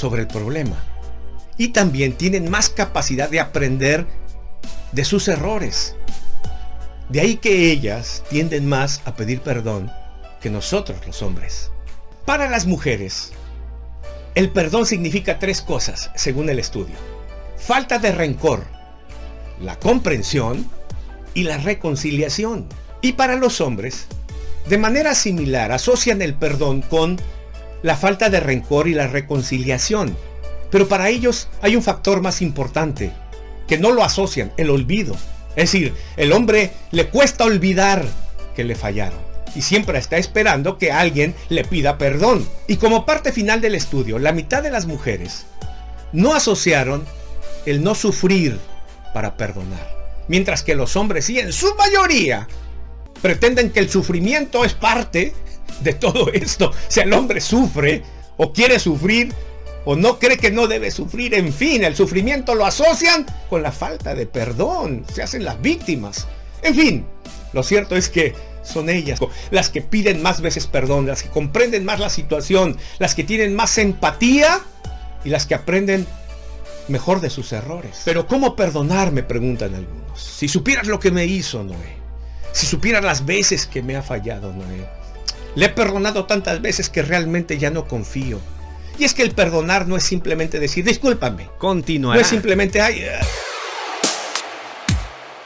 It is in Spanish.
sobre el problema. Y también tienen más capacidad de aprender de sus errores. De ahí que ellas tienden más a pedir perdón que nosotros los hombres. Para las mujeres, el perdón significa tres cosas, según el estudio. Falta de rencor, la comprensión y la reconciliación. Y para los hombres, de manera similar, asocian el perdón con la falta de rencor y la reconciliación. Pero para ellos hay un factor más importante, que no lo asocian, el olvido. Es decir, el hombre le cuesta olvidar que le fallaron y siempre está esperando que alguien le pida perdón. Y como parte final del estudio, la mitad de las mujeres no asociaron el no sufrir para perdonar. Mientras que los hombres sí, en su mayoría, pretenden que el sufrimiento es parte de todo esto. Si el hombre sufre o quiere sufrir o no cree que no debe sufrir, en fin, el sufrimiento lo asocian con la falta de perdón. Se hacen las víctimas. En fin, lo cierto es que son ellas las que piden más veces perdón, las que comprenden más la situación, las que tienen más empatía y las que aprenden mejor de sus errores. Pero ¿cómo perdonar? Me preguntan algunos. Si supieras lo que me hizo, Noé. Si supieras las veces que me ha fallado, Noé. Le he perdonado tantas veces que realmente ya no confío. Y es que el perdonar no es simplemente decir, discúlpame. Continuará. No es simplemente, ay,